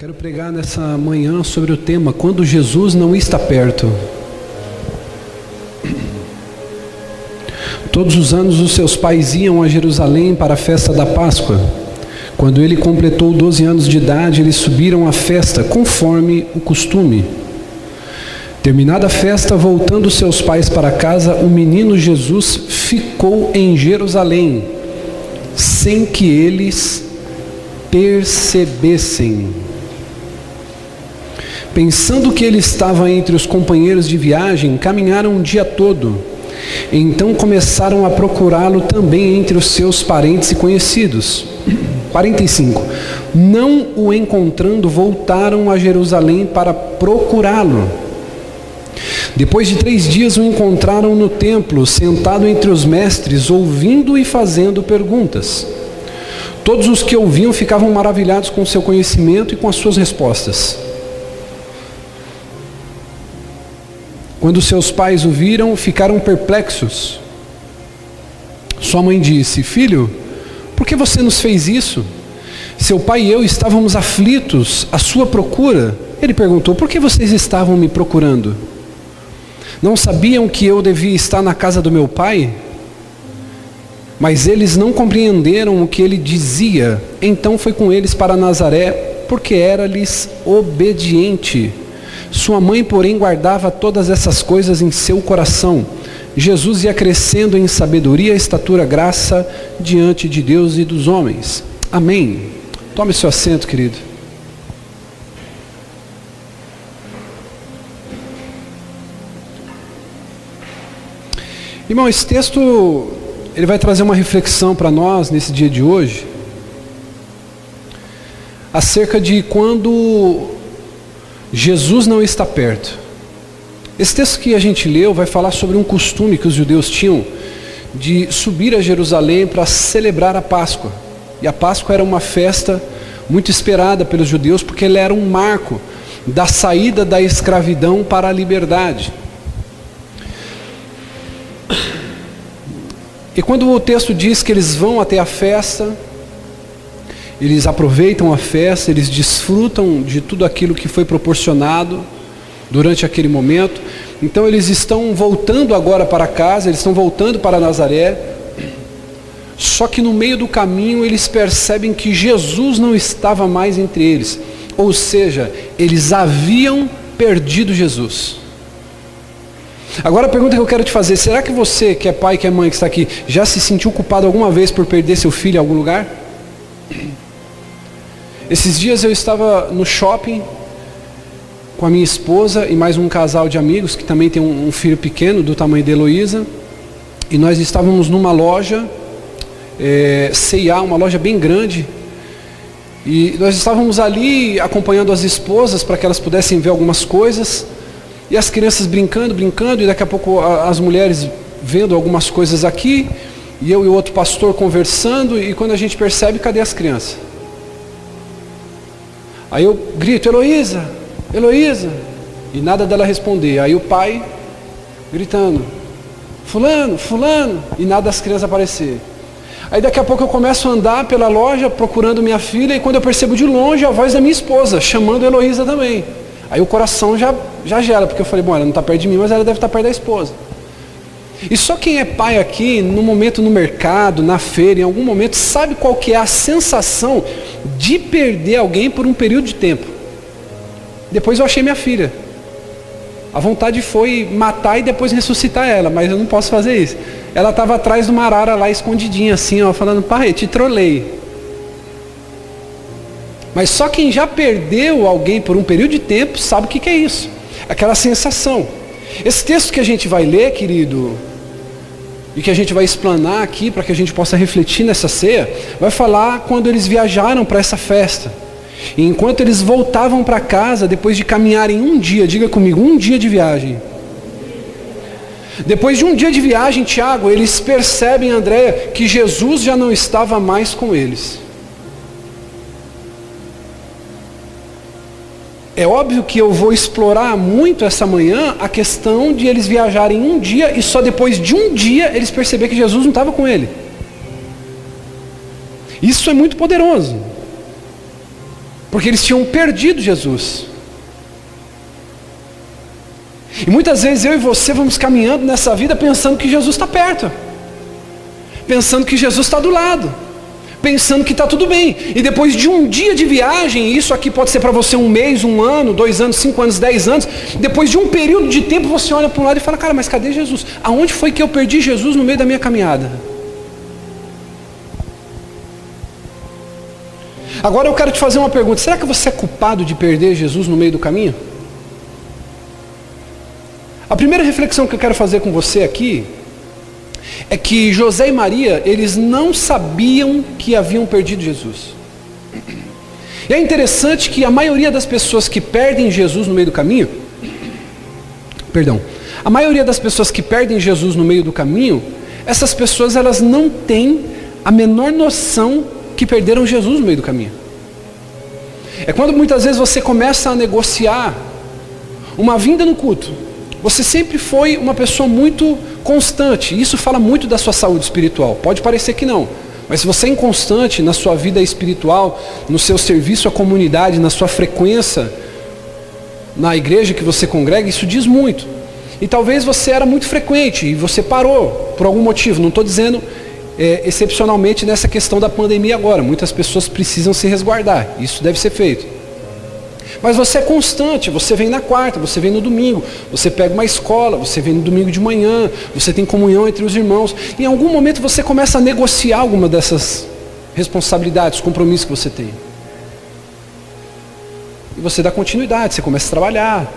Quero pregar nessa manhã sobre o tema Quando Jesus não está perto. Todos os anos os seus pais iam a Jerusalém para a festa da Páscoa. Quando ele completou 12 anos de idade, eles subiram à festa, conforme o costume. Terminada a festa, voltando seus pais para casa, o menino Jesus ficou em Jerusalém, sem que eles percebessem. Pensando que ele estava entre os companheiros de viagem, caminharam um dia todo. Então começaram a procurá-lo também entre os seus parentes e conhecidos. 45. Não o encontrando, voltaram a Jerusalém para procurá-lo. Depois de três dias o encontraram no templo, sentado entre os mestres, ouvindo e fazendo perguntas. Todos os que ouviam ficavam maravilhados com seu conhecimento e com as suas respostas. Quando seus pais o viram, ficaram perplexos. Sua mãe disse: Filho, por que você nos fez isso? Seu pai e eu estávamos aflitos à sua procura. Ele perguntou: Por que vocês estavam me procurando? Não sabiam que eu devia estar na casa do meu pai? Mas eles não compreenderam o que ele dizia. Então foi com eles para Nazaré, porque era-lhes obediente. Sua mãe, porém, guardava todas essas coisas em seu coração. Jesus ia crescendo em sabedoria, estatura, graça diante de Deus e dos homens. Amém. Tome seu assento, querido. Irmão, esse texto ele vai trazer uma reflexão para nós nesse dia de hoje acerca de quando Jesus não está perto. Esse texto que a gente leu vai falar sobre um costume que os judeus tinham de subir a Jerusalém para celebrar a Páscoa. E a Páscoa era uma festa muito esperada pelos judeus porque ela era um marco da saída da escravidão para a liberdade. E quando o texto diz que eles vão até a festa, eles aproveitam a festa, eles desfrutam de tudo aquilo que foi proporcionado durante aquele momento. Então eles estão voltando agora para casa, eles estão voltando para Nazaré. Só que no meio do caminho eles percebem que Jesus não estava mais entre eles. Ou seja, eles haviam perdido Jesus. Agora a pergunta que eu quero te fazer: será que você, que é pai, que é mãe, que está aqui, já se sentiu culpado alguma vez por perder seu filho em algum lugar? Esses dias eu estava no shopping com a minha esposa e mais um casal de amigos que também tem um, filho pequeno do tamanho de Heloísa. E nós estávamos numa loja, é, C&A, uma loja bem grande. E nós estávamos ali acompanhando as esposas para que elas pudessem ver algumas coisas. E as crianças brincando, brincando, e daqui a pouco as mulheres vendo algumas coisas aqui. E eu e o outro pastor conversando, e quando a gente percebe, cadê as crianças? Aí eu grito, Heloísa, Heloísa, e nada dela responder. Aí o pai gritando, fulano, fulano, e nada das crianças aparecer. Aí daqui a pouco eu começo a andar pela loja procurando minha filha e quando eu percebo de longe a voz da minha esposa, chamando Heloísa também. Aí o coração já, já gela, porque eu falei, bom, ela não está perto de mim, mas ela deve estar tá perto da esposa. E só quem é pai aqui, no momento no mercado, na feira, em algum momento, sabe qual que é a sensação de perder alguém por um período de tempo. Depois eu achei minha filha. A vontade foi matar e depois ressuscitar ela, mas eu não posso fazer isso. Ela estava atrás de uma arara lá escondidinha, assim, ó, falando, pai, te trolei. Mas só quem já perdeu alguém por um período de tempo sabe o que, que é isso. Aquela sensação. Esse texto que a gente vai ler, querido, e que a gente vai explanar aqui para que a gente possa refletir nessa ceia, vai falar quando eles viajaram para essa festa. E enquanto eles voltavam para casa, depois de caminharem um dia, diga comigo, um dia de viagem. Depois de um dia de viagem, Tiago, eles percebem, André, que Jesus já não estava mais com eles. É óbvio que eu vou explorar muito essa manhã a questão de eles viajarem um dia e só depois de um dia eles perceber que Jesus não estava com ele. Isso é muito poderoso. Porque eles tinham perdido Jesus. E muitas vezes eu e você vamos caminhando nessa vida pensando que Jesus está perto, pensando que Jesus está do lado, pensando que está tudo bem. E depois de um dia de viagem, isso aqui pode ser para você um mês, um ano, dois anos, cinco anos, dez anos. Depois de um período de tempo, você olha para um lado e fala: Cara, mas cadê Jesus? Aonde foi que eu perdi Jesus no meio da minha caminhada? Agora eu quero te fazer uma pergunta: será que você é culpado de perder Jesus no meio do caminho? A primeira reflexão que eu quero fazer com você aqui é que José e Maria, eles não sabiam que haviam perdido Jesus. E é interessante que a maioria das pessoas que perdem Jesus no meio do caminho, perdão, a maioria das pessoas que perdem Jesus no meio do caminho, essas pessoas elas não têm a menor noção que perderam Jesus no meio do caminho. É quando muitas vezes você começa a negociar uma vinda no culto, você sempre foi uma pessoa muito constante. Isso fala muito da sua saúde espiritual. Pode parecer que não. Mas se você é inconstante na sua vida espiritual, no seu serviço à comunidade, na sua frequência na igreja que você congrega, isso diz muito. E talvez você era muito frequente e você parou por algum motivo. Não estou dizendo é, excepcionalmente nessa questão da pandemia agora. Muitas pessoas precisam se resguardar. Isso deve ser feito. Mas você é constante, você vem na quarta, você vem no domingo, você pega uma escola, você vem no domingo de manhã, você tem comunhão entre os irmãos. Em algum momento você começa a negociar alguma dessas responsabilidades, compromissos que você tem. E você dá continuidade, você começa a trabalhar.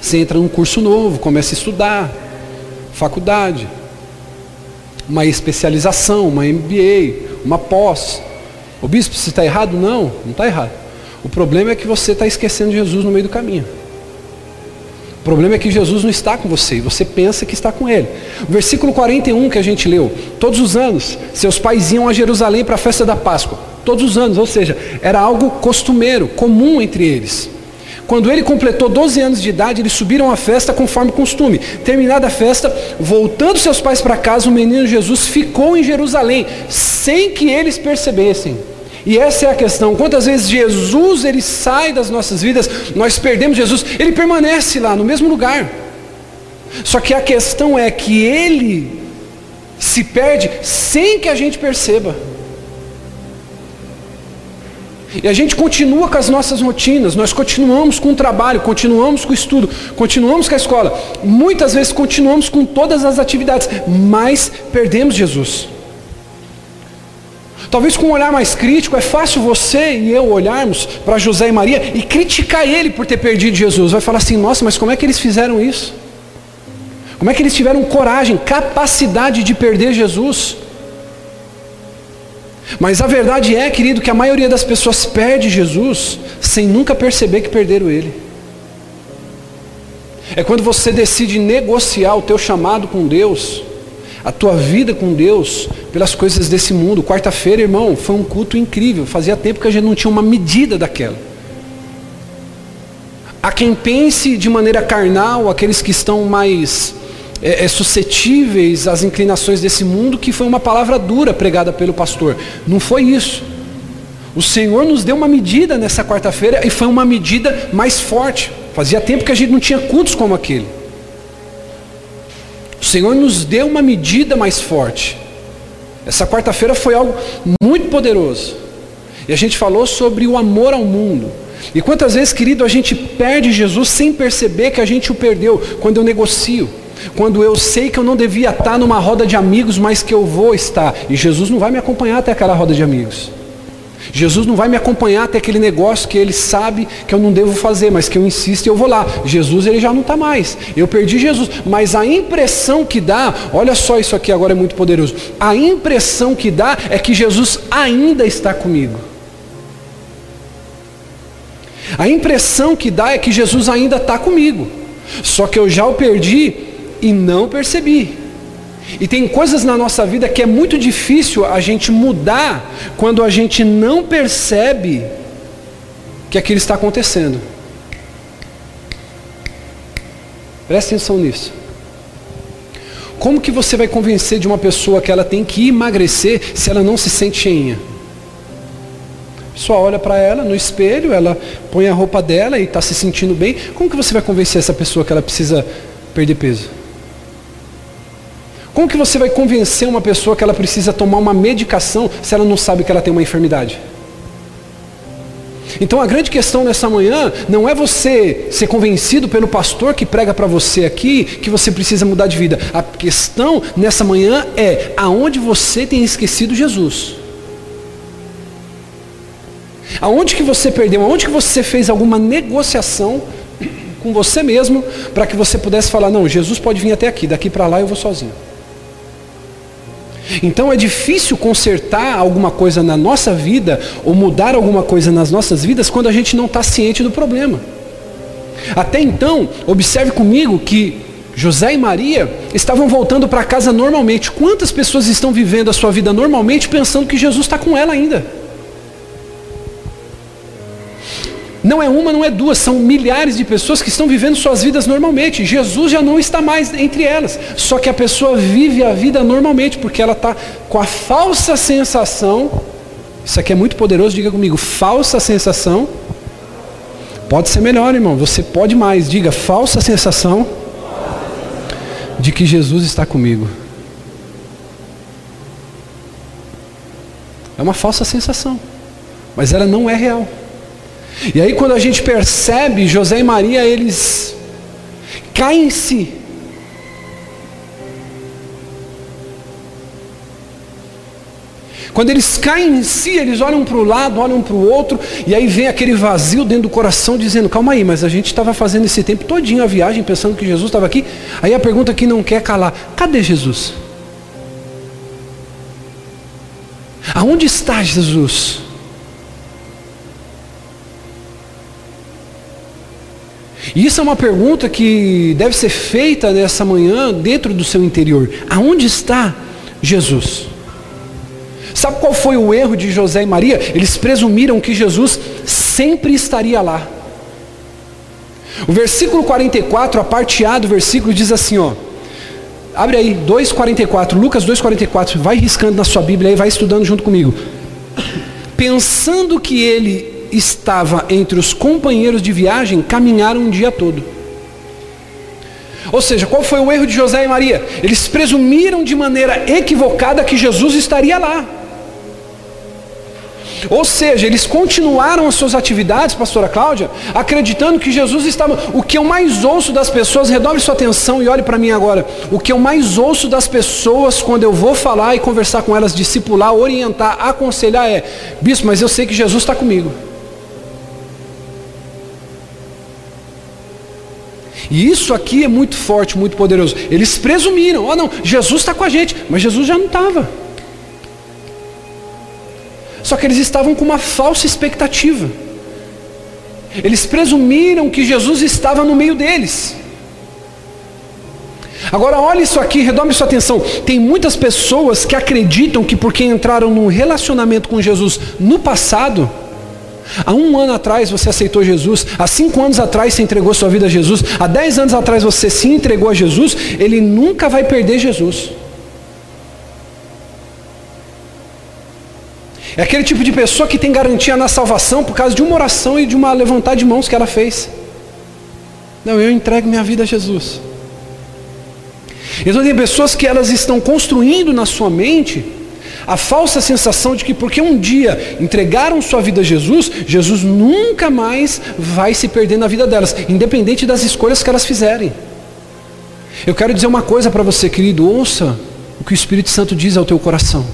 Você entra num curso novo, começa a estudar, faculdade, uma especialização, uma MBA, uma pós. O bispo, se está errado? Não, não está errado. O problema é que você está esquecendo Jesus no meio do caminho. O problema é que Jesus não está com você e você pensa que está com ele. O versículo 41 que a gente leu: Todos os anos, seus pais iam a Jerusalém para a festa da Páscoa. Todos os anos, ou seja, era algo costumeiro, comum entre eles. Quando ele completou 12 anos de idade, eles subiram à festa conforme costume. Terminada a festa, voltando seus pais para casa, o menino Jesus ficou em Jerusalém, sem que eles percebessem. E essa é a questão. Quantas vezes Jesus ele sai das nossas vidas, nós perdemos Jesus, ele permanece lá no mesmo lugar. Só que a questão é que ele se perde sem que a gente perceba. E a gente continua com as nossas rotinas, nós continuamos com o trabalho, continuamos com o estudo, continuamos com a escola. Muitas vezes continuamos com todas as atividades, mas perdemos Jesus. Talvez com um olhar mais crítico, é fácil você e eu olharmos para José e Maria e criticar ele por ter perdido Jesus. Vai falar assim: nossa, mas como é que eles fizeram isso? Como é que eles tiveram coragem, capacidade de perder Jesus? Mas a verdade é, querido, que a maioria das pessoas perde Jesus sem nunca perceber que perderam ele. É quando você decide negociar o teu chamado com Deus, a tua vida com Deus pelas coisas desse mundo. Quarta-feira, irmão, foi um culto incrível. Fazia tempo que a gente não tinha uma medida daquela. Há quem pense de maneira carnal, aqueles que estão mais é, é, suscetíveis às inclinações desse mundo, que foi uma palavra dura pregada pelo pastor. Não foi isso. O Senhor nos deu uma medida nessa quarta-feira e foi uma medida mais forte. Fazia tempo que a gente não tinha cultos como aquele. O Senhor nos deu uma medida mais forte. Essa quarta-feira foi algo muito poderoso. E a gente falou sobre o amor ao mundo. E quantas vezes, querido, a gente perde Jesus sem perceber que a gente o perdeu quando eu negocio. Quando eu sei que eu não devia estar numa roda de amigos, mas que eu vou estar. E Jesus não vai me acompanhar até aquela roda de amigos. Jesus não vai me acompanhar até aquele negócio que ele sabe que eu não devo fazer, mas que eu insisto e eu vou lá. Jesus ele já não está mais. Eu perdi Jesus. Mas a impressão que dá, olha só isso aqui agora é muito poderoso. A impressão que dá é que Jesus ainda está comigo. A impressão que dá é que Jesus ainda está comigo. Só que eu já o perdi e não percebi. E tem coisas na nossa vida que é muito difícil a gente mudar quando a gente não percebe que aquilo está acontecendo. Preste atenção nisso. Como que você vai convencer de uma pessoa que ela tem que emagrecer se ela não se sente cheinha? Só olha para ela no espelho, ela põe a roupa dela e está se sentindo bem. Como que você vai convencer essa pessoa que ela precisa perder peso? Como que você vai convencer uma pessoa que ela precisa tomar uma medicação se ela não sabe que ela tem uma enfermidade? Então a grande questão nessa manhã não é você ser convencido pelo pastor que prega para você aqui que você precisa mudar de vida. A questão nessa manhã é aonde você tem esquecido Jesus. Aonde que você perdeu? Aonde que você fez alguma negociação com você mesmo para que você pudesse falar, não, Jesus pode vir até aqui, daqui para lá eu vou sozinho. Então é difícil consertar alguma coisa na nossa vida ou mudar alguma coisa nas nossas vidas quando a gente não está ciente do problema. Até então, observe comigo que José e Maria estavam voltando para casa normalmente. Quantas pessoas estão vivendo a sua vida normalmente pensando que Jesus está com ela ainda? Não é uma, não é duas, são milhares de pessoas que estão vivendo suas vidas normalmente. Jesus já não está mais entre elas. Só que a pessoa vive a vida normalmente, porque ela está com a falsa sensação. Isso aqui é muito poderoso, diga comigo, falsa sensação. Pode ser melhor, irmão. Você pode mais. Diga, falsa sensação de que Jesus está comigo. É uma falsa sensação, mas ela não é real. E aí quando a gente percebe José e Maria, eles caem em si. Quando eles caem em si, eles olham para o lado, olham para o outro, e aí vem aquele vazio dentro do coração dizendo, calma aí, mas a gente estava fazendo esse tempo todinho a viagem, pensando que Jesus estava aqui. Aí a pergunta que não quer calar, cadê Jesus? Aonde está Jesus? Isso é uma pergunta que deve ser feita nessa manhã dentro do seu interior. Aonde está Jesus? Sabe qual foi o erro de José e Maria? Eles presumiram que Jesus sempre estaria lá. O versículo 44, a parte A do versículo diz assim, ó. Abre aí, 2,44, Lucas 2,44, vai riscando na sua Bíblia aí, vai estudando junto comigo. Pensando que ele estava entre os companheiros de viagem caminharam um dia todo. Ou seja, qual foi o erro de José e Maria? Eles presumiram de maneira equivocada que Jesus estaria lá. Ou seja, eles continuaram as suas atividades, pastora Cláudia, acreditando que Jesus estava. O que eu mais ouço das pessoas, redobre sua atenção e olhe para mim agora. O que eu mais ouço das pessoas quando eu vou falar e conversar com elas, discipular, orientar, aconselhar é: Bispo, mas eu sei que Jesus está comigo. E isso aqui é muito forte, muito poderoso. Eles presumiram, oh não, Jesus está com a gente, mas Jesus já não estava. Só que eles estavam com uma falsa expectativa. Eles presumiram que Jesus estava no meio deles. Agora olhe isso aqui, redobre sua atenção. Tem muitas pessoas que acreditam que porque entraram num relacionamento com Jesus no passado, Há um ano atrás você aceitou Jesus, há cinco anos atrás você entregou sua vida a Jesus, há dez anos atrás você se entregou a Jesus, ele nunca vai perder Jesus. É aquele tipo de pessoa que tem garantia na salvação por causa de uma oração e de uma levantar de mãos que ela fez. Não, eu entrego minha vida a Jesus. Então tem pessoas que elas estão construindo na sua mente a falsa sensação de que porque um dia entregaram sua vida a Jesus, Jesus nunca mais vai se perder na vida delas, independente das escolhas que elas fizerem. Eu quero dizer uma coisa para você, querido, ouça o que o Espírito Santo diz ao teu coração.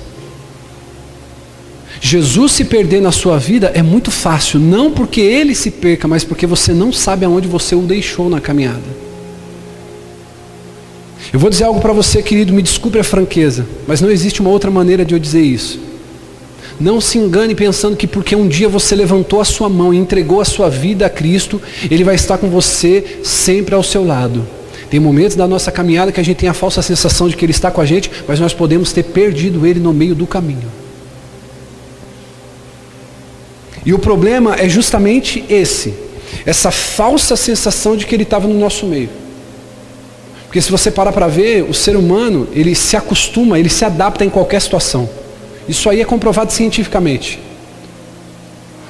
Jesus se perder na sua vida é muito fácil, não porque ele se perca, mas porque você não sabe aonde você o deixou na caminhada. Eu vou dizer algo para você, querido, me desculpe a franqueza, mas não existe uma outra maneira de eu dizer isso. Não se engane pensando que porque um dia você levantou a sua mão e entregou a sua vida a Cristo, Ele vai estar com você sempre ao seu lado. Tem momentos da nossa caminhada que a gente tem a falsa sensação de que Ele está com a gente, mas nós podemos ter perdido Ele no meio do caminho. E o problema é justamente esse, essa falsa sensação de que Ele estava no nosso meio. Porque se você parar para ver, o ser humano, ele se acostuma, ele se adapta em qualquer situação. Isso aí é comprovado cientificamente.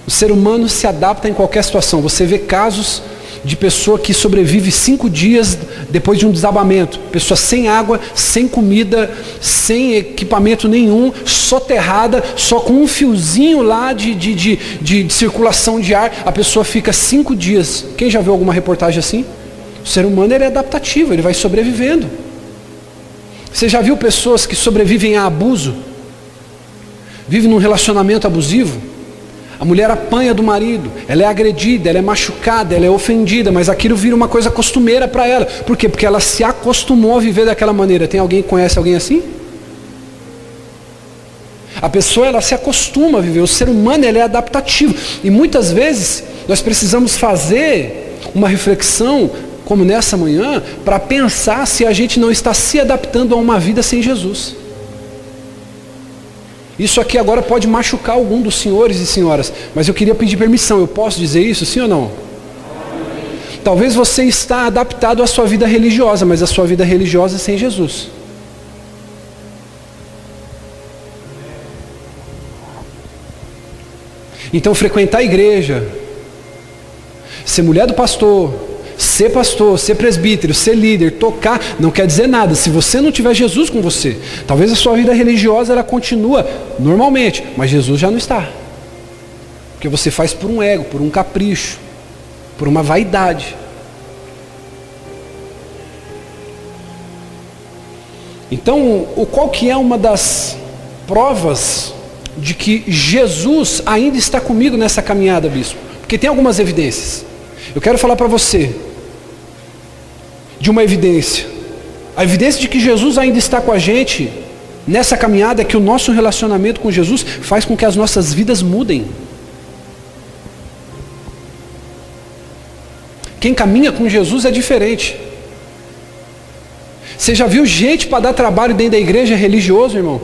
O ser humano se adapta em qualquer situação. Você vê casos de pessoa que sobrevive cinco dias depois de um desabamento. Pessoa sem água, sem comida, sem equipamento nenhum, soterrada, só com um fiozinho lá de, de, de, de, de circulação de ar. A pessoa fica cinco dias. Quem já viu alguma reportagem assim? O ser humano ele é adaptativo, ele vai sobrevivendo. Você já viu pessoas que sobrevivem a abuso? Vivem num relacionamento abusivo? A mulher apanha do marido, ela é agredida, ela é machucada, ela é ofendida, mas aquilo vira uma coisa costumeira para ela. Por quê? Porque ela se acostumou a viver daquela maneira. Tem alguém que conhece alguém assim? A pessoa ela se acostuma a viver, o ser humano ele é adaptativo. E muitas vezes nós precisamos fazer uma reflexão, como nessa manhã, para pensar se a gente não está se adaptando a uma vida sem Jesus. Isso aqui agora pode machucar algum dos senhores e senhoras, mas eu queria pedir permissão. Eu posso dizer isso, sim ou não? Talvez você está adaptado à sua vida religiosa, mas a sua vida religiosa é sem Jesus. Então frequentar a igreja, ser mulher do pastor, Ser pastor, ser presbítero, ser líder, tocar, não quer dizer nada. Se você não tiver Jesus com você, talvez a sua vida religiosa ela continua normalmente, mas Jesus já não está. Porque você faz por um ego, por um capricho, por uma vaidade. Então, o qual que é uma das provas de que Jesus ainda está comigo nessa caminhada, bispo? Porque tem algumas evidências. Eu quero falar para você de uma evidência. A evidência de que Jesus ainda está com a gente nessa caminhada é que o nosso relacionamento com Jesus faz com que as nossas vidas mudem. Quem caminha com Jesus é diferente. Você já viu gente para dar trabalho dentro da igreja religioso, irmão?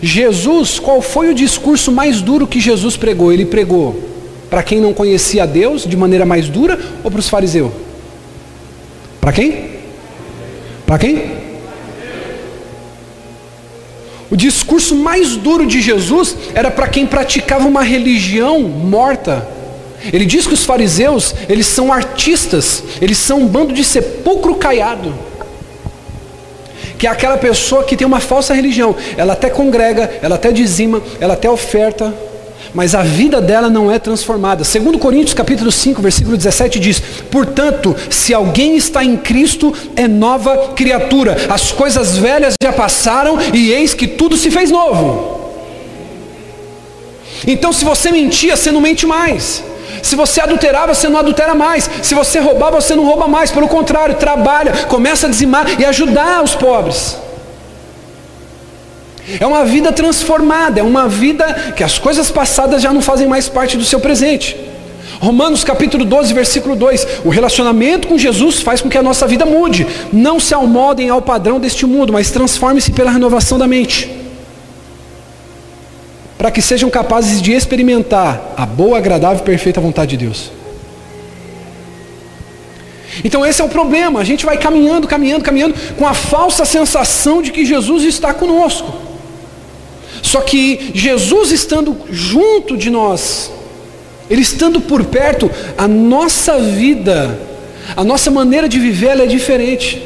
Jesus, qual foi o discurso mais duro que Jesus pregou? Ele pregou para quem não conhecia Deus de maneira mais dura ou para os fariseus? Para quem? Para quem? O discurso mais duro de Jesus era para quem praticava uma religião morta. Ele diz que os fariseus, eles são artistas, eles são um bando de sepulcro caiado. Que é aquela pessoa que tem uma falsa religião. Ela até congrega, ela até dizima, ela até oferta, mas a vida dela não é transformada. Segundo Coríntios capítulo 5, versículo 17 diz: "Portanto, se alguém está em Cristo, é nova criatura. As coisas velhas já passaram e eis que tudo se fez novo." Então, se você mentia, você não mente mais. Se você adulterava, você não adultera mais. Se você roubava, você não rouba mais. Pelo contrário, trabalha, começa a dizimar e ajudar os pobres. É uma vida transformada, é uma vida que as coisas passadas já não fazem mais parte do seu presente. Romanos capítulo 12, versículo 2: O relacionamento com Jesus faz com que a nossa vida mude. Não se almodem ao padrão deste mundo, mas transforme-se pela renovação da mente. Para que sejam capazes de experimentar a boa, agradável e perfeita vontade de Deus. Então esse é o problema. A gente vai caminhando, caminhando, caminhando com a falsa sensação de que Jesus está conosco. Só que Jesus estando junto de nós, Ele estando por perto, a nossa vida, a nossa maneira de viver ela é diferente.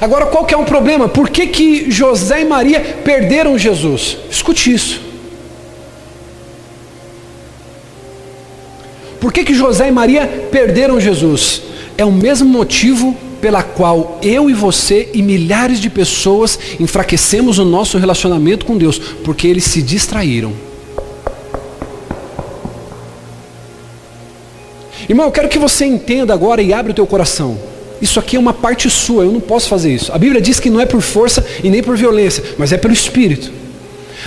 Agora qual que é o problema? Por que, que José e Maria perderam Jesus? Escute isso. Por que, que José e Maria perderam Jesus? É o mesmo motivo pela qual eu e você e milhares de pessoas enfraquecemos o nosso relacionamento com Deus, porque eles se distraíram. Irmão, eu quero que você entenda agora e abra o teu coração. Isso aqui é uma parte sua, eu não posso fazer isso. A Bíblia diz que não é por força e nem por violência, mas é pelo Espírito.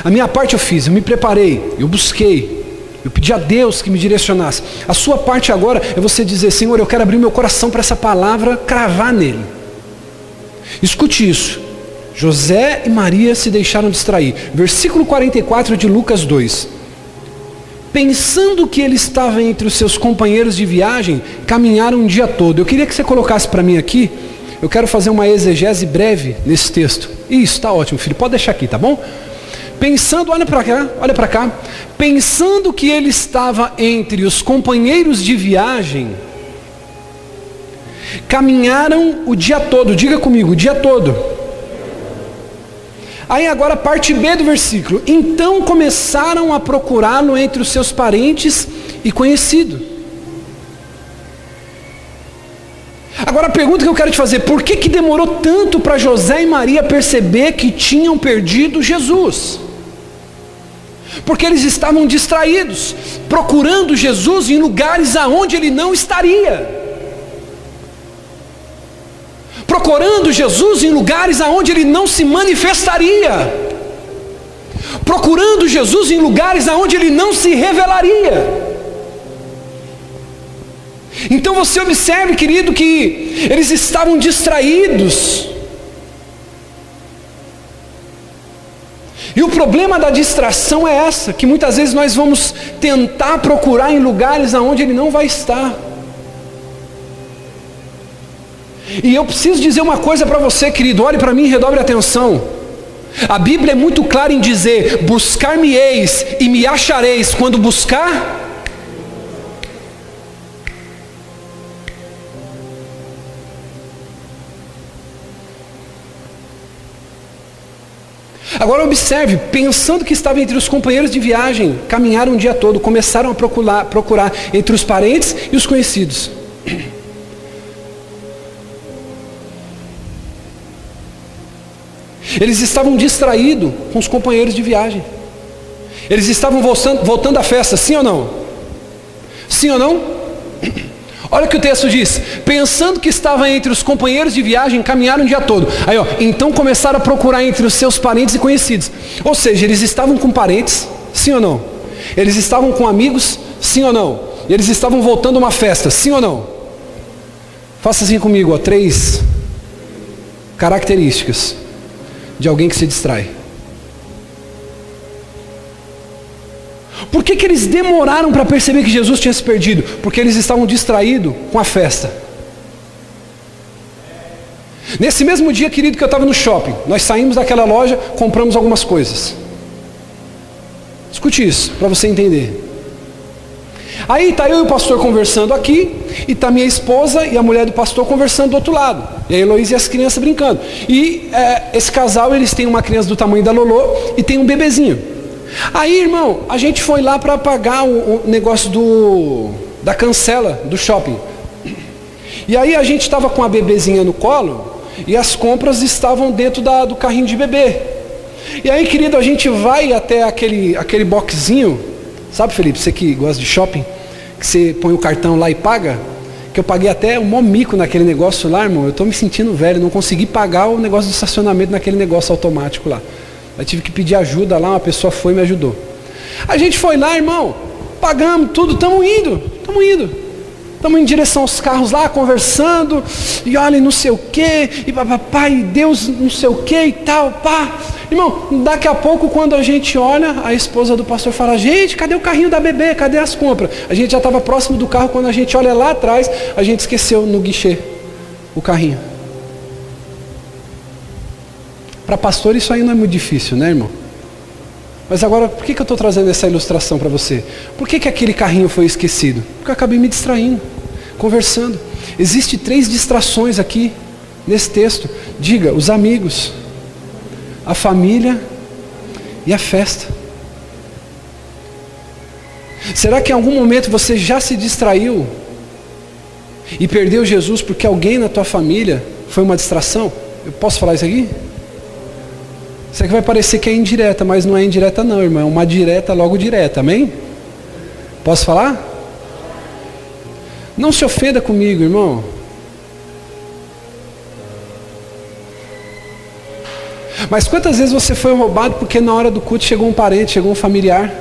A minha parte eu fiz, eu me preparei, eu busquei, eu pedi a Deus que me direcionasse. A sua parte agora é você dizer: Senhor, eu quero abrir meu coração para essa palavra cravar nele. Escute isso. José e Maria se deixaram distrair. Versículo 44 de Lucas 2. Pensando que ele estava entre os seus companheiros de viagem, caminharam um dia todo. Eu queria que você colocasse para mim aqui. Eu quero fazer uma exegese breve nesse texto. Isso, está ótimo, filho. Pode deixar aqui, tá bom? Pensando, olha para cá, olha para cá, pensando que ele estava entre os companheiros de viagem, caminharam o dia todo, diga comigo, o dia todo. Aí agora parte B do versículo. Então começaram a procurá-lo entre os seus parentes e conhecidos. Agora a pergunta que eu quero te fazer, por que, que demorou tanto para José e Maria perceber que tinham perdido Jesus? Porque eles estavam distraídos, procurando Jesus em lugares aonde ele não estaria. Procurando Jesus em lugares aonde ele não se manifestaria. Procurando Jesus em lugares aonde ele não se revelaria. Então você observe, querido, que eles estavam distraídos. E o problema da distração é essa, que muitas vezes nós vamos tentar procurar em lugares aonde ele não vai estar. E eu preciso dizer uma coisa para você, querido, olhe para mim e redobre a atenção. A Bíblia é muito clara em dizer: buscar-me-eis e me achareis quando buscar Agora observe, pensando que estava entre os companheiros de viagem, caminharam o dia todo, começaram a procurar, procurar entre os parentes e os conhecidos. Eles estavam distraídos com os companheiros de viagem. Eles estavam voltando, voltando à festa, sim ou não? Sim ou não? Olha o que o texto diz: pensando que estava entre os companheiros de viagem, caminharam o dia todo. Aí, ó, então começaram a procurar entre os seus parentes e conhecidos. Ou seja, eles estavam com parentes, sim ou não? Eles estavam com amigos, sim ou não? Eles estavam voltando a uma festa, sim ou não? Faça assim comigo, ó, três características de alguém que se distrai. Por que, que eles demoraram para perceber que Jesus tinha se perdido? Porque eles estavam distraídos com a festa. Nesse mesmo dia, querido, que eu estava no shopping, nós saímos daquela loja, compramos algumas coisas. Escute isso, para você entender. Aí está eu e o pastor conversando aqui, e está minha esposa e a mulher do pastor conversando do outro lado. E a Heloísa e as crianças brincando. E é, esse casal, eles têm uma criança do tamanho da Lolô e tem um bebezinho. Aí, irmão, a gente foi lá para pagar o, o, negócio do da cancela do shopping. E aí a gente estava com a bebezinha no colo e as compras estavam dentro da, do carrinho de bebê. E aí, querido, a gente vai até aquele, aquele boxzinho, sabe, Felipe, você que gosta de shopping, que você põe o cartão lá e paga, que eu paguei até um mico naquele negócio lá, irmão. Eu estou me sentindo velho, não consegui pagar o negócio do estacionamento naquele negócio automático lá. Eu tive que pedir ajuda lá, uma pessoa foi e me ajudou. A gente foi lá, irmão, pagamos tudo, estamos indo, estamos indo. Estamos em direção aos carros lá, conversando, e olha, não sei o que, e papai, Deus não sei o que e tal, pá. Irmão, daqui a pouco, quando a gente olha, a esposa do pastor fala, gente, cadê o carrinho da bebê? Cadê as compras? A gente já estava próximo do carro, quando a gente olha lá atrás, a gente esqueceu no guichê o carrinho. Para pastor isso aí não é muito difícil, né, irmão? Mas agora, por que, que eu estou trazendo essa ilustração para você? Por que, que aquele carrinho foi esquecido? Porque eu acabei me distraindo, conversando. Existem três distrações aqui nesse texto. Diga, os amigos, a família e a festa. Será que em algum momento você já se distraiu e perdeu Jesus porque alguém na tua família foi uma distração? Eu posso falar isso aqui? Isso aqui vai parecer que é indireta, mas não é indireta não, irmão. É uma direta logo direta, amém? Posso falar? Não se ofenda comigo, irmão. Mas quantas vezes você foi roubado porque na hora do culto chegou um parente, chegou um familiar?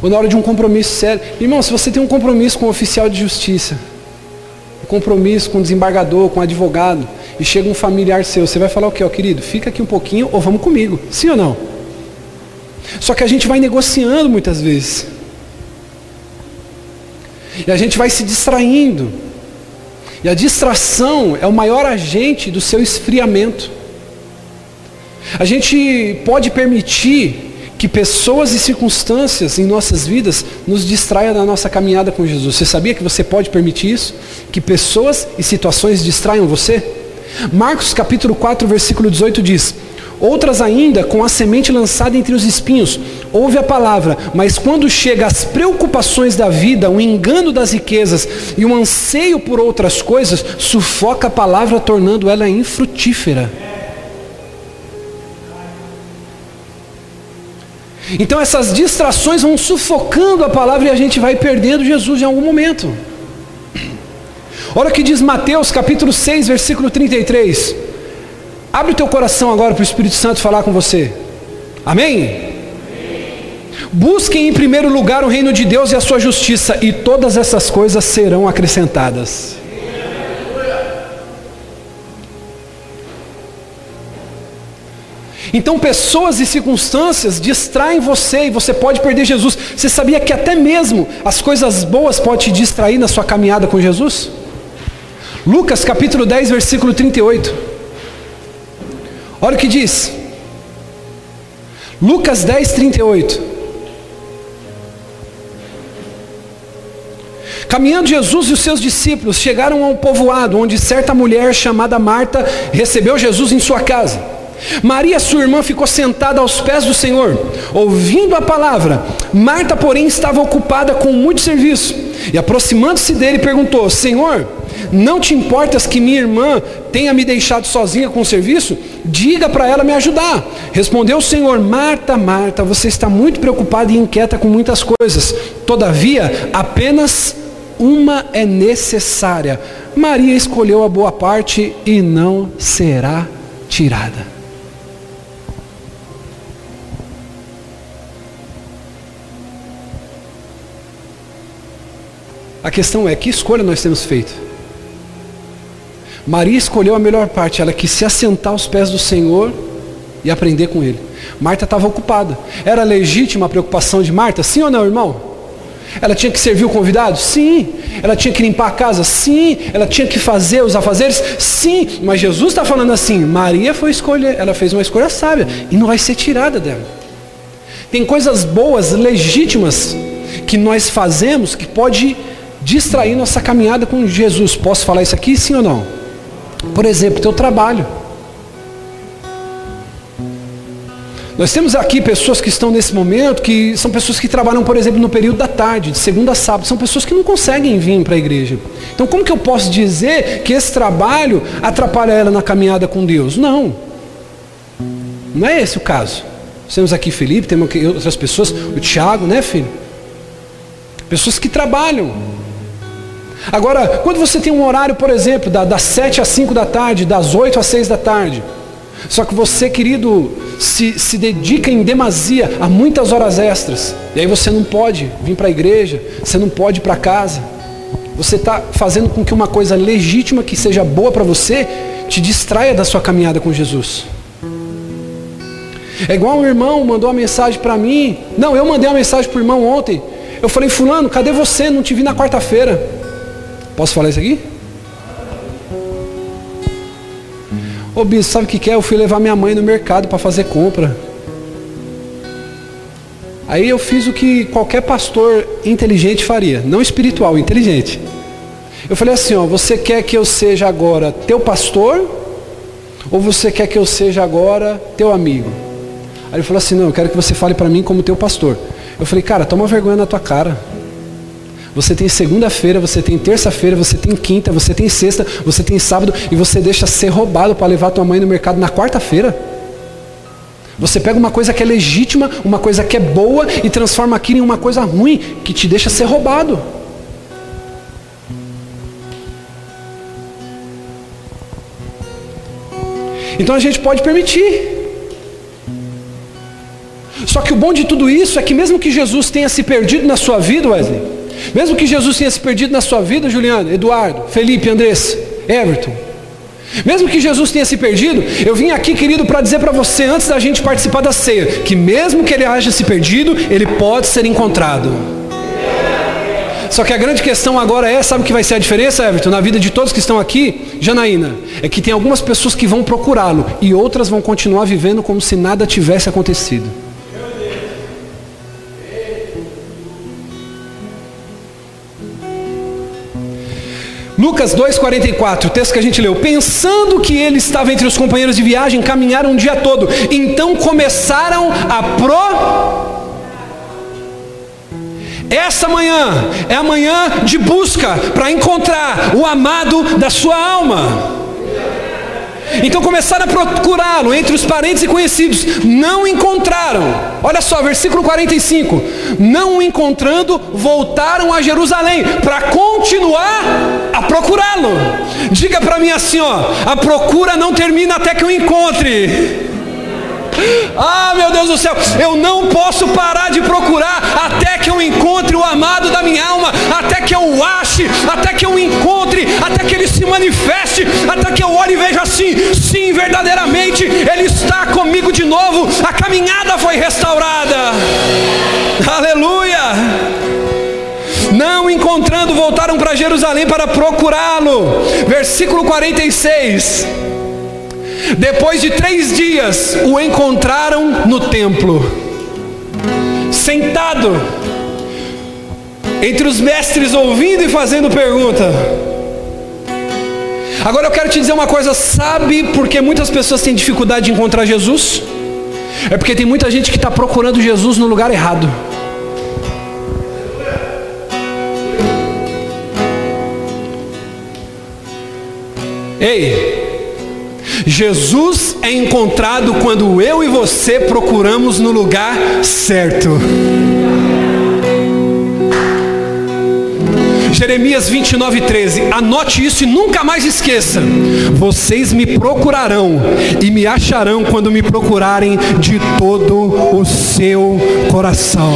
Ou na hora de um compromisso sério? Irmão, se você tem um compromisso com um oficial de justiça, compromisso com o desembargador, com o advogado, e chega um familiar seu, você vai falar o quê, ó querido? Fica aqui um pouquinho ou vamos comigo. Sim ou não? Só que a gente vai negociando muitas vezes. E a gente vai se distraindo. E a distração é o maior agente do seu esfriamento. A gente pode permitir que pessoas e circunstâncias em nossas vidas nos distraiam da nossa caminhada com Jesus. Você sabia que você pode permitir isso? Que pessoas e situações distraiam você? Marcos capítulo 4, versículo 18 diz: Outras ainda, com a semente lançada entre os espinhos, ouve a palavra, mas quando chega as preocupações da vida, o engano das riquezas e o anseio por outras coisas, sufoca a palavra, tornando ela infrutífera. Então essas distrações vão sufocando a palavra e a gente vai perdendo Jesus em algum momento. Olha o que diz Mateus capítulo 6, versículo 33. Abre o teu coração agora para o Espírito Santo falar com você. Amém? Busquem em primeiro lugar o reino de Deus e a sua justiça, e todas essas coisas serão acrescentadas. Então, pessoas e circunstâncias distraem você e você pode perder Jesus. Você sabia que até mesmo as coisas boas podem te distrair na sua caminhada com Jesus? Lucas capítulo 10, versículo 38. Olha o que diz. Lucas 10, 38. Caminhando Jesus e os seus discípulos chegaram a um povoado onde certa mulher chamada Marta recebeu Jesus em sua casa. Maria, sua irmã, ficou sentada aos pés do Senhor, ouvindo a palavra. Marta, porém, estava ocupada com muito serviço. E aproximando-se dele, perguntou: Senhor, não te importas que minha irmã tenha me deixado sozinha com o serviço? Diga para ela me ajudar. Respondeu o Senhor: Marta, Marta, você está muito preocupada e inquieta com muitas coisas. Todavia, apenas uma é necessária. Maria escolheu a boa parte e não será tirada. A questão é que escolha nós temos feito. Maria escolheu a melhor parte, ela quis se assentar aos pés do Senhor e aprender com Ele. Marta estava ocupada. Era legítima a preocupação de Marta? Sim ou não, irmão? Ela tinha que servir o convidado? Sim. Ela tinha que limpar a casa? Sim. Ela tinha que fazer os afazeres? Sim. Mas Jesus está falando assim: Maria foi escolher, ela fez uma escolha sábia e não vai ser tirada dela. Tem coisas boas, legítimas, que nós fazemos que pode distrair nossa caminhada com Jesus. Posso falar isso aqui, sim ou não? Por exemplo, teu trabalho. Nós temos aqui pessoas que estão nesse momento, que são pessoas que trabalham, por exemplo, no período da tarde, de segunda a sábado. São pessoas que não conseguem vir para a igreja. Então, como que eu posso dizer que esse trabalho atrapalha ela na caminhada com Deus? Não. Não é esse o caso. temos aqui Felipe, temos aqui outras pessoas, o Tiago, né, filho? Pessoas que trabalham. Agora, quando você tem um horário, por exemplo, das 7 às 5 da tarde, das 8 às 6 da tarde, só que você, querido, se, se dedica em demasia a muitas horas extras, e aí você não pode vir para a igreja, você não pode ir para casa, você está fazendo com que uma coisa legítima que seja boa para você te distraia da sua caminhada com Jesus. É igual um irmão mandou uma mensagem para mim. Não, eu mandei uma mensagem para o irmão ontem. Eu falei, fulano, cadê você? Não te vi na quarta-feira. Posso falar isso aqui? Ô bispo, sabe o que, que é? Eu fui levar minha mãe no mercado para fazer compra. Aí eu fiz o que qualquer pastor inteligente faria, não espiritual, inteligente. Eu falei assim, ó, você quer que eu seja agora teu pastor ou você quer que eu seja agora teu amigo? Aí ele falou assim, não, eu quero que você fale para mim como teu pastor. Eu falei, cara, toma vergonha na tua cara. Você tem segunda-feira, você tem terça-feira, você tem quinta, você tem sexta, você tem sábado e você deixa ser roubado para levar tua mãe no mercado na quarta-feira. Você pega uma coisa que é legítima, uma coisa que é boa e transforma aquilo em uma coisa ruim que te deixa ser roubado. Então a gente pode permitir. Só que o bom de tudo isso é que mesmo que Jesus tenha se perdido na sua vida, Wesley, mesmo que Jesus tenha se perdido na sua vida, Juliano, Eduardo, Felipe, Andressa, Everton. Mesmo que Jesus tenha se perdido, eu vim aqui, querido, para dizer para você, antes da gente participar da ceia, que mesmo que ele haja se perdido, ele pode ser encontrado. Só que a grande questão agora é, sabe o que vai ser a diferença, Everton, na vida de todos que estão aqui, Janaína? É que tem algumas pessoas que vão procurá-lo e outras vão continuar vivendo como se nada tivesse acontecido. Lucas 2,44, o texto que a gente leu. Pensando que ele estava entre os companheiros de viagem, caminharam um dia todo. Então começaram a pro. Essa manhã é a manhã de busca para encontrar o amado da sua alma. Então começaram a procurá-lo entre os parentes e conhecidos, não encontraram. Olha só, versículo 45: Não o encontrando, voltaram a Jerusalém para continuar a procurá-lo. Diga para mim assim, ó, a procura não termina até que eu encontre. Ah, meu Deus do céu, eu não posso parar de procurar até que eu encontre o amado da minha alma, até que eu ache, até que eu encontre, até que ele se manifeste, até que eu olhe e veja assim: sim, verdadeiramente, ele está comigo de novo, a caminhada foi restaurada. Aleluia! Não encontrando, voltaram para Jerusalém para procurá-lo. Versículo 46. Depois de três dias, o encontraram no templo, sentado, entre os mestres, ouvindo e fazendo pergunta. Agora eu quero te dizer uma coisa: sabe por que muitas pessoas têm dificuldade de encontrar Jesus? É porque tem muita gente que está procurando Jesus no lugar errado. Ei, Jesus é encontrado quando eu e você procuramos no lugar certo. Jeremias 29, 13. Anote isso e nunca mais esqueça. Vocês me procurarão e me acharão quando me procurarem de todo o seu coração.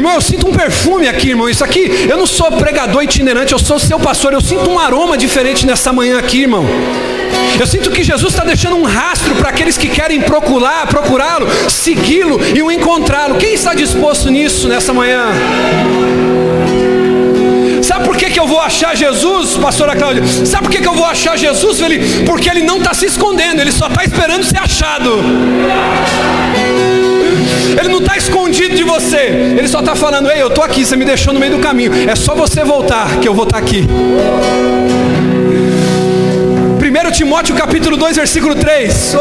Irmão, eu sinto um perfume aqui, irmão. Isso aqui, eu não sou pregador itinerante, eu sou seu pastor. Eu sinto um aroma diferente nessa manhã aqui, irmão. Eu sinto que Jesus está deixando um rastro para aqueles que querem procurar, procurá-lo, segui-lo e o encontrá-lo. Quem está disposto nisso nessa manhã? Sabe por que, que eu vou achar Jesus, pastora Cláudia? Sabe por que, que eu vou achar Jesus, Felipe? Porque ele não está se escondendo, ele só está esperando ser achado. Ele não está escondido de você. Ele só está falando: Ei, eu estou aqui, você me deixou no meio do caminho. É só você voltar que eu vou estar tá aqui. 1 Timóteo capítulo 2, versículo 3.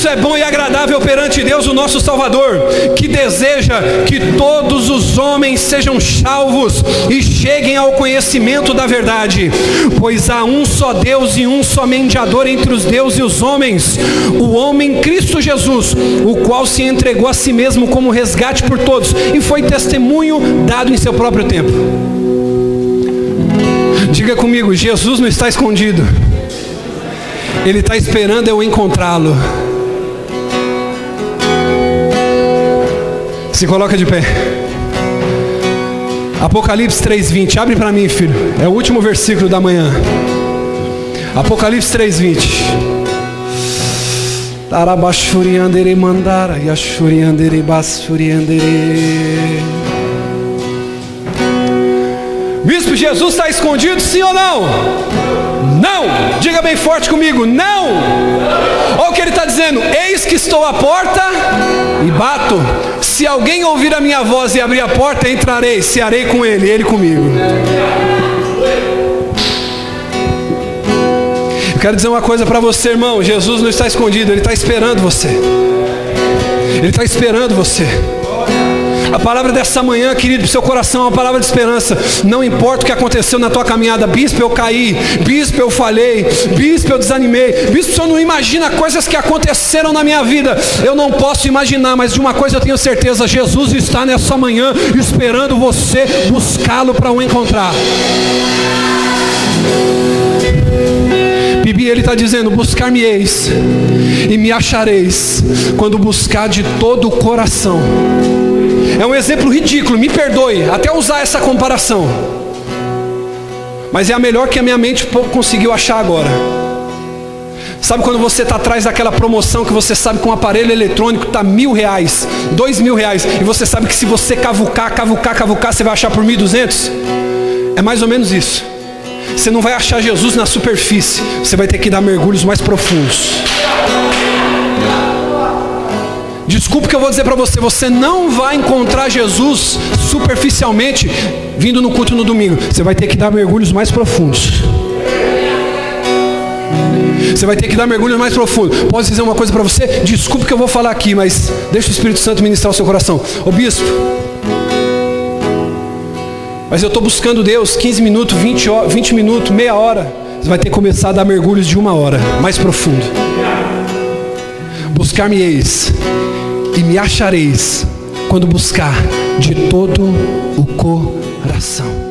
Isso é bom e agradável perante Deus, o nosso Salvador, que deseja que todos os homens sejam salvos e cheguem ao conhecimento da verdade. Pois há um só Deus e um só mediador entre os deuses e os homens, o homem Cristo Jesus, o qual se entregou a si mesmo como resgate por todos e foi testemunho dado em seu próprio tempo. Diga comigo, Jesus não está escondido. Ele está esperando eu encontrá-lo. Se coloca de pé. Apocalipse 3:20. Abre para mim, filho. É o último versículo da manhã. Apocalipse 3:20. Tarabashuriandere mandara yashuriandere basuriandere. Bispo Jesus está escondido, sim ou não? Não! Diga bem forte comigo, não! Olha o que ele está dizendo: Eis que estou à porta e bato. Se alguém ouvir a minha voz e abrir a porta, entrarei, cearei com ele, ele comigo. Eu quero dizer uma coisa para você, irmão: Jesus não está escondido, ele está esperando você. Ele está esperando você. A palavra dessa manhã, querido, seu coração é uma palavra de esperança. Não importa o que aconteceu na tua caminhada, bispo, eu caí, bispo, eu falhei, bispo, eu desanimei, bispo, você não imagina coisas que aconteceram na minha vida. Eu não posso imaginar, mas de uma coisa eu tenho certeza: Jesus está nessa manhã esperando você buscá-lo para o encontrar. Bibi, ele está dizendo: buscar-me-eis e me achareis quando buscar de todo o coração. É um exemplo ridículo, me perdoe até usar essa comparação. Mas é a melhor que a minha mente conseguiu achar agora. Sabe quando você está atrás daquela promoção que você sabe que um aparelho eletrônico está mil reais, dois mil reais, e você sabe que se você cavucar, cavucar, cavucar, você vai achar por mil duzentos? É mais ou menos isso. Você não vai achar Jesus na superfície, você vai ter que dar mergulhos mais profundos. Desculpa que eu vou dizer para você, você não vai encontrar Jesus superficialmente vindo no culto no domingo. Você vai ter que dar mergulhos mais profundos. Você vai ter que dar mergulhos mais profundos. Posso dizer uma coisa para você? Desculpa que eu vou falar aqui, mas deixa o Espírito Santo ministrar o seu coração. Ô bispo, mas eu estou buscando Deus 15 minutos, 20, 20 minutos, meia hora. Você vai ter que começar a dar mergulhos de uma hora, mais profundo. Buscar-me-eis e me achareis quando buscar de todo o coração.